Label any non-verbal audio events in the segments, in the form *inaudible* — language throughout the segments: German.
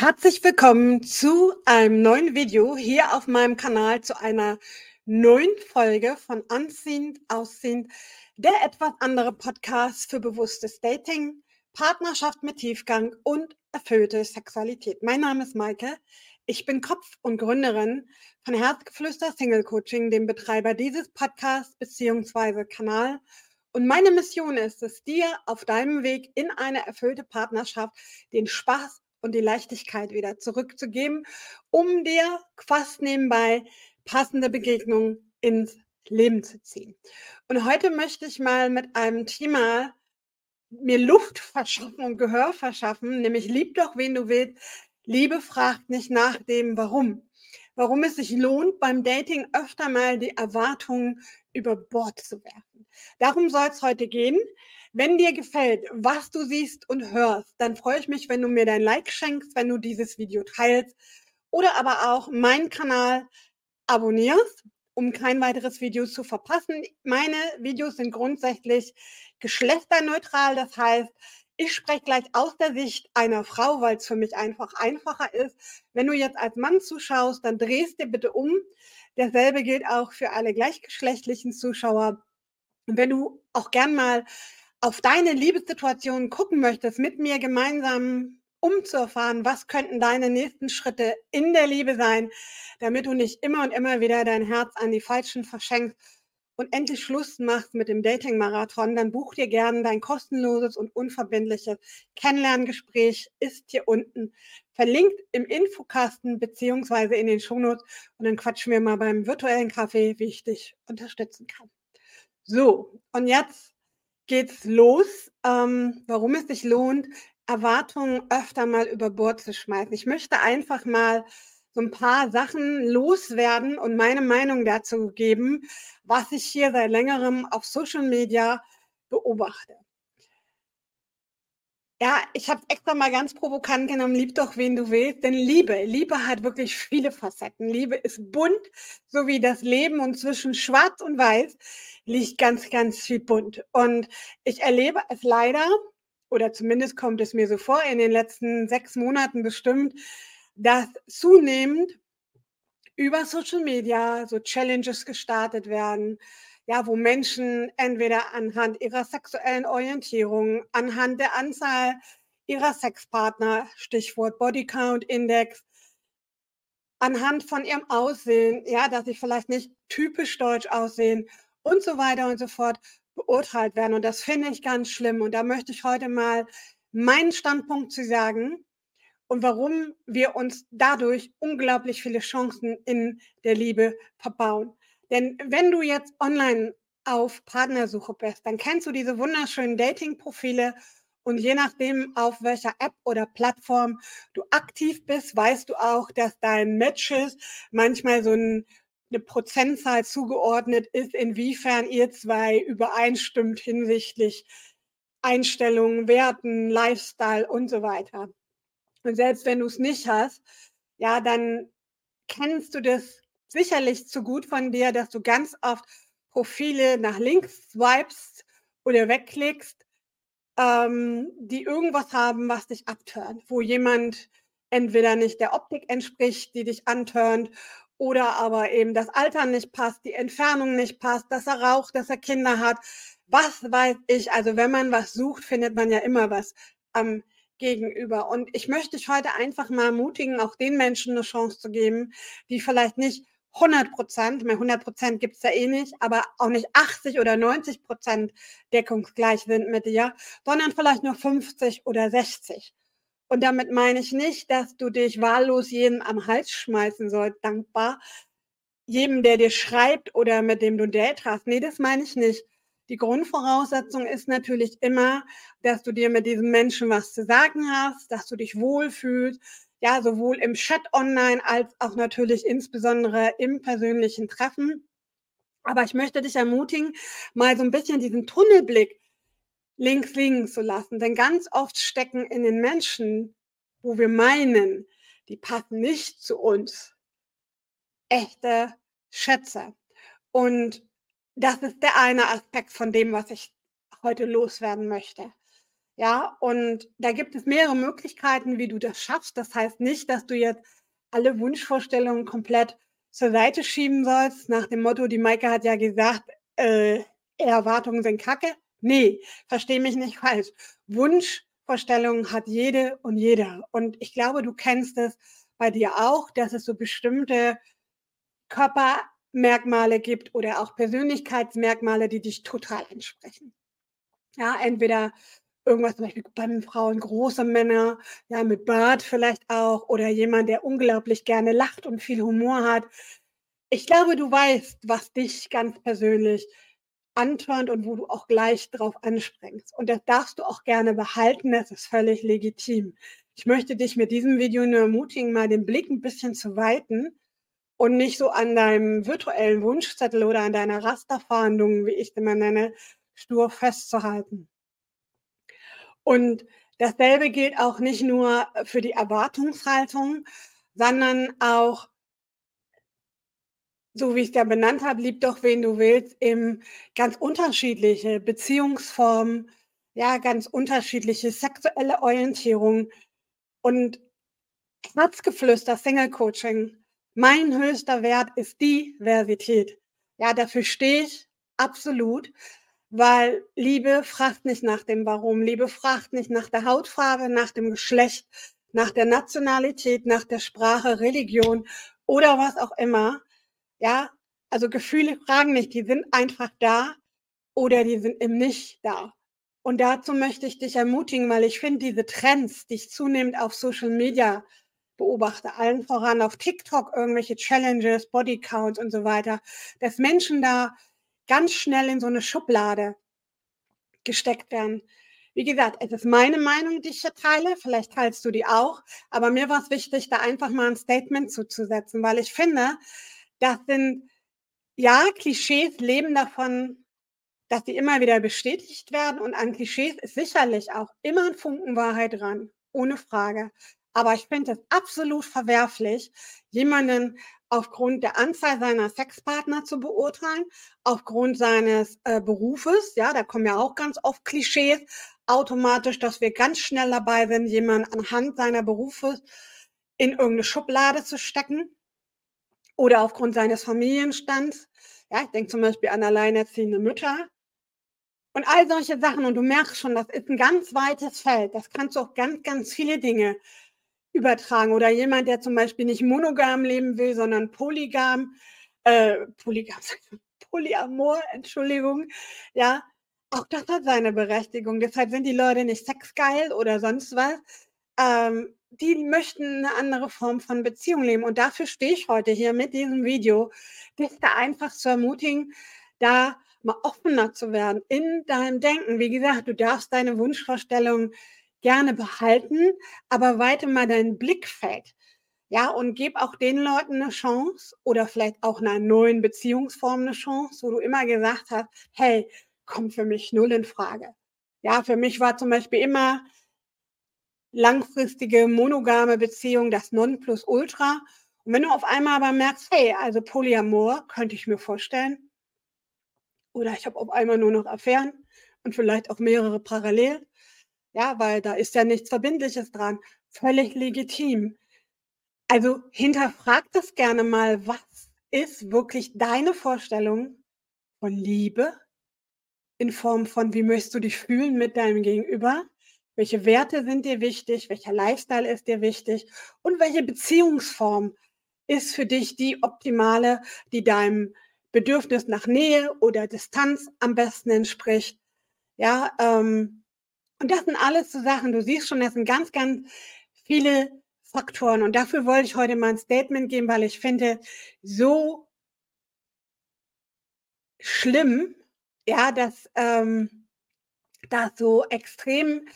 Herzlich willkommen zu einem neuen Video hier auf meinem Kanal, zu einer neuen Folge von Anziehend, Ausziehend, der etwas andere Podcast für bewusstes Dating, Partnerschaft mit Tiefgang und erfüllte Sexualität. Mein Name ist Maike. Ich bin Kopf und Gründerin von Herzgeflüster Single Coaching, dem Betreiber dieses Podcasts bzw. Kanal. Und meine Mission ist es, dir auf deinem Weg in eine erfüllte Partnerschaft den Spaß und die Leichtigkeit wieder zurückzugeben, um dir fast nebenbei passende Begegnungen ins Leben zu ziehen. Und heute möchte ich mal mit einem Thema mir Luft verschaffen und Gehör verschaffen, nämlich lieb doch, wen du willst. Liebe fragt nicht nach dem Warum. Warum es sich lohnt, beim Dating öfter mal die Erwartungen über Bord zu werfen. Darum soll es heute gehen. Wenn dir gefällt, was du siehst und hörst, dann freue ich mich, wenn du mir dein Like schenkst, wenn du dieses Video teilst oder aber auch meinen Kanal abonnierst, um kein weiteres Video zu verpassen. Meine Videos sind grundsätzlich geschlechterneutral, das heißt, ich spreche gleich aus der Sicht einer Frau, weil es für mich einfach einfacher ist. Wenn du jetzt als Mann zuschaust, dann drehst dir bitte um. Dasselbe gilt auch für alle gleichgeschlechtlichen Zuschauer. Und wenn du auch gern mal auf deine Liebessituation gucken möchtest, mit mir gemeinsam umzuerfahren, was könnten deine nächsten Schritte in der Liebe sein, damit du nicht immer und immer wieder dein Herz an die Falschen verschenkst und endlich Schluss machst mit dem Dating-Marathon, dann buch dir gerne dein kostenloses und unverbindliches Kennenlerngespräch, ist hier unten verlinkt im Infokasten beziehungsweise in den Shownotes und dann quatschen wir mal beim virtuellen Kaffee, wie ich dich unterstützen kann. So, und jetzt geht's los, ähm, warum es sich lohnt, Erwartungen öfter mal über Bord zu schmeißen. Ich möchte einfach mal so ein paar Sachen loswerden und meine Meinung dazu geben, was ich hier seit längerem auf Social Media beobachte. Ja, ich habe extra mal ganz provokant genommen, lieb doch, wen du willst. Denn Liebe, Liebe hat wirklich viele Facetten. Liebe ist bunt, so wie das Leben und zwischen schwarz und weiß liegt ganz, ganz viel bunt. Und ich erlebe es leider, oder zumindest kommt es mir so vor, in den letzten sechs Monaten bestimmt, dass zunehmend über Social Media so Challenges gestartet werden, ja, wo Menschen entweder anhand ihrer sexuellen Orientierung, anhand der Anzahl ihrer Sexpartner, Stichwort Bodycount Index, anhand von ihrem Aussehen, ja, dass sie vielleicht nicht typisch deutsch aussehen und so weiter und so fort beurteilt werden. Und das finde ich ganz schlimm. Und da möchte ich heute mal meinen Standpunkt zu sagen und warum wir uns dadurch unglaublich viele Chancen in der Liebe verbauen. Denn wenn du jetzt online auf Partnersuche bist, dann kennst du diese wunderschönen Dating-Profile und je nachdem, auf welcher App oder Plattform du aktiv bist, weißt du auch, dass dein Matches manchmal so ein, eine Prozentzahl zugeordnet ist, inwiefern ihr zwei übereinstimmt hinsichtlich Einstellungen, Werten, Lifestyle und so weiter. Und selbst wenn du es nicht hast, ja, dann kennst du das sicherlich zu gut von dir, dass du ganz oft Profile nach links swipest oder wegklickst, ähm, die irgendwas haben, was dich abturnt, wo jemand entweder nicht der Optik entspricht, die dich antörnt, oder aber eben das Alter nicht passt, die Entfernung nicht passt, dass er raucht, dass er Kinder hat. Was weiß ich. Also wenn man was sucht, findet man ja immer was am Gegenüber. Und ich möchte dich heute einfach mal ermutigen, auch den Menschen eine Chance zu geben, die vielleicht nicht 100 Prozent, 100 Prozent gibt es ja eh nicht, aber auch nicht 80 oder 90 Prozent deckungsgleich sind mit dir, sondern vielleicht nur 50 oder 60. Und damit meine ich nicht, dass du dich wahllos jedem am Hals schmeißen sollst, dankbar. Jedem, der dir schreibt oder mit dem du Date hast. Nee, das meine ich nicht. Die Grundvoraussetzung ist natürlich immer, dass du dir mit diesem Menschen was zu sagen hast, dass du dich wohlfühlst, ja, sowohl im Chat online als auch natürlich insbesondere im persönlichen Treffen. Aber ich möchte dich ermutigen, mal so ein bisschen diesen Tunnelblick links liegen zu lassen. Denn ganz oft stecken in den Menschen, wo wir meinen, die passen nicht zu uns, echte Schätze. Und das ist der eine Aspekt von dem, was ich heute loswerden möchte. Ja, und da gibt es mehrere Möglichkeiten, wie du das schaffst. Das heißt nicht, dass du jetzt alle Wunschvorstellungen komplett zur Seite schieben sollst, nach dem Motto, die Maike hat ja gesagt, äh, Erwartungen sind Kacke. Nee, verstehe mich nicht falsch. Wunschvorstellungen hat jede und jeder. Und ich glaube, du kennst es bei dir auch, dass es so bestimmte Körpermerkmale gibt oder auch Persönlichkeitsmerkmale, die dich total entsprechen. Ja, entweder irgendwas zum Beispiel bei den Frauen große Männer, ja, mit Bart vielleicht auch, oder jemand, der unglaublich gerne lacht und viel Humor hat. Ich glaube, du weißt, was dich ganz persönlich antörnt und wo du auch gleich drauf anspringst. Und das darfst du auch gerne behalten, das ist völlig legitim. Ich möchte dich mit diesem Video nur ermutigen, mal den Blick ein bisschen zu weiten und nicht so an deinem virtuellen Wunschzettel oder an deiner Rasterfahndung, wie ich es immer nenne, stur festzuhalten. Und dasselbe gilt auch nicht nur für die Erwartungshaltung, sondern auch so wie ich es ja benannt habe, lieb doch, wen du willst, eben ganz unterschiedliche Beziehungsformen, ja, ganz unterschiedliche sexuelle Orientierung und Herzgeflüster, Single Coaching. Mein höchster Wert ist Diversität. Ja, dafür stehe ich absolut, weil Liebe fragt nicht nach dem Warum. Liebe fragt nicht nach der Hautfarbe, nach dem Geschlecht, nach der Nationalität, nach der Sprache, Religion oder was auch immer, ja, also Gefühle fragen nicht, die sind einfach da oder die sind eben nicht da. Und dazu möchte ich dich ermutigen, weil ich finde diese Trends, die ich zunehmend auf Social Media beobachte, allen voran auf TikTok irgendwelche Challenges, Bodycounts und so weiter, dass Menschen da ganz schnell in so eine Schublade gesteckt werden. Wie gesagt, es ist meine Meinung, die ich hier teile. Vielleicht teilst du die auch. Aber mir war es wichtig, da einfach mal ein Statement zuzusetzen, weil ich finde, das sind, ja, Klischees leben davon, dass sie immer wieder bestätigt werden. Und an Klischees ist sicherlich auch immer ein Funken Wahrheit dran, ohne Frage. Aber ich finde es absolut verwerflich, jemanden aufgrund der Anzahl seiner Sexpartner zu beurteilen, aufgrund seines äh, Berufes. Ja, da kommen ja auch ganz oft Klischees automatisch, dass wir ganz schnell dabei sind, jemanden anhand seiner Berufe in irgendeine Schublade zu stecken oder aufgrund seines Familienstands. Ja, ich denke zum Beispiel an alleinerziehende Mütter. Und all solche Sachen. Und du merkst schon, das ist ein ganz weites Feld. Das kannst du auch ganz, ganz viele Dinge übertragen. Oder jemand, der zum Beispiel nicht monogam leben will, sondern polygam, äh, polygam, *laughs* Polyamor, Entschuldigung. Ja, auch das hat seine Berechtigung. Deshalb sind die Leute nicht sexgeil oder sonst was. Ähm, die möchten eine andere Form von Beziehung leben. Und dafür stehe ich heute hier mit diesem Video, dich da einfach zu ermutigen, da mal offener zu werden in deinem Denken. Wie gesagt, du darfst deine Wunschvorstellungen gerne behalten, aber weite mal dein Blickfeld. Ja, und gib auch den Leuten eine Chance oder vielleicht auch einer neuen Beziehungsform eine Chance, wo du immer gesagt hast, hey, kommt für mich null in Frage. Ja, für mich war zum Beispiel immer langfristige monogame Beziehung das Nonplusultra. Und wenn du auf einmal aber merkst, hey, also Polyamor könnte ich mir vorstellen, oder ich habe auf einmal nur noch Affären und vielleicht auch mehrere parallel, ja, weil da ist ja nichts Verbindliches dran, völlig legitim. Also hinterfrag das gerne mal, was ist wirklich deine Vorstellung von Liebe in Form von, wie möchtest du dich fühlen mit deinem Gegenüber? Welche Werte sind dir wichtig? Welcher Lifestyle ist dir wichtig? Und welche Beziehungsform ist für dich die optimale, die deinem Bedürfnis nach Nähe oder Distanz am besten entspricht? Ja, ähm, und das sind alles so Sachen. Du siehst schon, das sind ganz, ganz viele Faktoren. Und dafür wollte ich heute mal ein Statement geben, weil ich finde, so schlimm, ja, dass ähm, da so extrem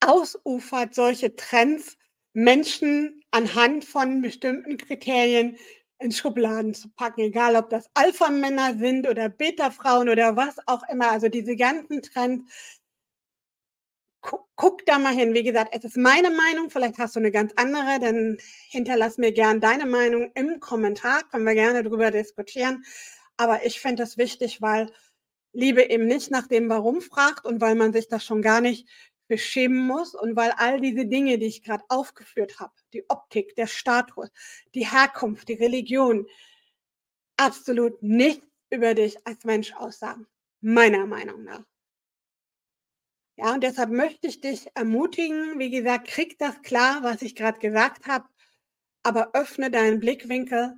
ausufert, solche Trends Menschen anhand von bestimmten Kriterien in Schubladen zu packen, egal ob das Alpha-Männer sind oder Beta-Frauen oder was auch immer. Also diese ganzen Trends. Guck, guck da mal hin. Wie gesagt, es ist meine Meinung. Vielleicht hast du eine ganz andere. Dann hinterlass mir gern deine Meinung im Kommentar. Können wir gerne darüber diskutieren. Aber ich finde es wichtig, weil Liebe eben nicht nach dem Warum fragt und weil man sich das schon gar nicht beschämen muss und weil all diese Dinge, die ich gerade aufgeführt habe, die Optik, der Status, die Herkunft, die Religion, absolut nichts über dich als Mensch aussagen, meiner Meinung nach. Ja, und deshalb möchte ich dich ermutigen, wie gesagt, krieg das klar, was ich gerade gesagt habe, aber öffne deinen Blickwinkel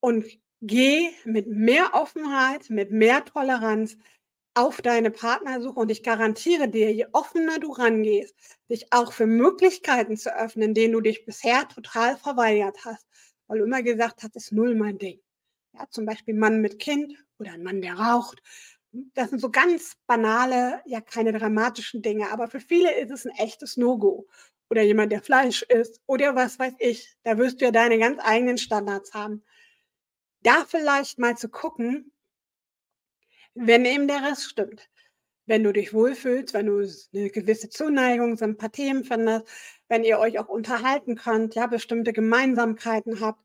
und geh mit mehr Offenheit, mit mehr Toleranz auf deine Partnersuche und ich garantiere dir, je offener du rangehst, dich auch für Möglichkeiten zu öffnen, denen du dich bisher total verweigert hast, weil du immer gesagt hast, ist null mein Ding. Ja, zum Beispiel Mann mit Kind oder ein Mann, der raucht. Das sind so ganz banale, ja keine dramatischen Dinge, aber für viele ist es ein echtes No-Go. Oder jemand, der Fleisch isst oder was weiß ich. Da wirst du ja deine ganz eigenen Standards haben. Da vielleicht mal zu gucken, wenn eben der Rest stimmt. Wenn du dich wohlfühlst, wenn du eine gewisse Zuneigung, Sympathie empfindest, wenn ihr euch auch unterhalten könnt, ja, bestimmte Gemeinsamkeiten habt,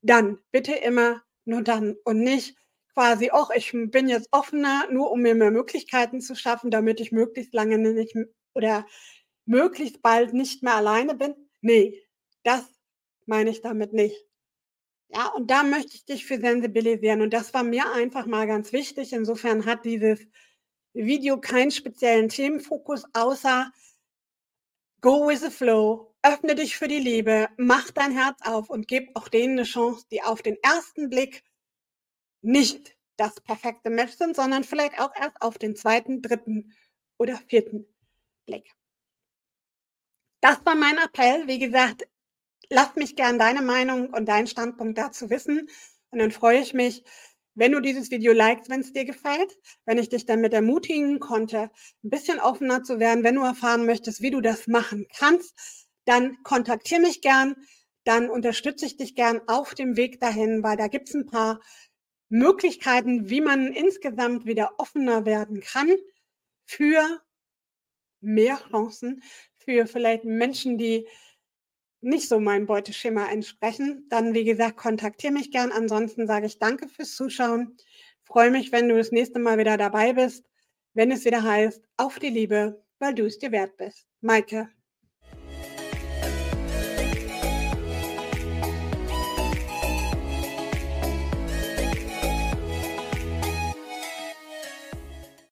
dann bitte immer nur dann und nicht quasi, auch ich bin jetzt offener, nur um mir mehr Möglichkeiten zu schaffen, damit ich möglichst lange nicht oder möglichst bald nicht mehr alleine bin. Nee, das meine ich damit nicht. Ja, und da möchte ich dich für sensibilisieren. Und das war mir einfach mal ganz wichtig. Insofern hat dieses Video keinen speziellen Themenfokus, außer go with the flow, öffne dich für die Liebe, mach dein Herz auf und gib auch denen eine Chance, die auf den ersten Blick nicht das perfekte Match sind, sondern vielleicht auch erst auf den zweiten, dritten oder vierten Blick. Das war mein Appell. Wie gesagt, lass mich gern deine Meinung und deinen Standpunkt dazu wissen. Und dann freue ich mich, wenn du dieses Video likest, wenn es dir gefällt, wenn ich dich damit ermutigen konnte, ein bisschen offener zu werden, wenn du erfahren möchtest, wie du das machen kannst, dann kontaktiere mich gern, dann unterstütze ich dich gern auf dem Weg dahin, weil da gibt es ein paar Möglichkeiten, wie man insgesamt wieder offener werden kann für mehr Chancen, für vielleicht Menschen, die nicht so meinem Beuteschema entsprechen, dann wie gesagt, kontaktiere mich gern. Ansonsten sage ich danke fürs Zuschauen. Freue mich, wenn du das nächste Mal wieder dabei bist, wenn es wieder heißt, auf die Liebe, weil du es dir wert bist. Maike.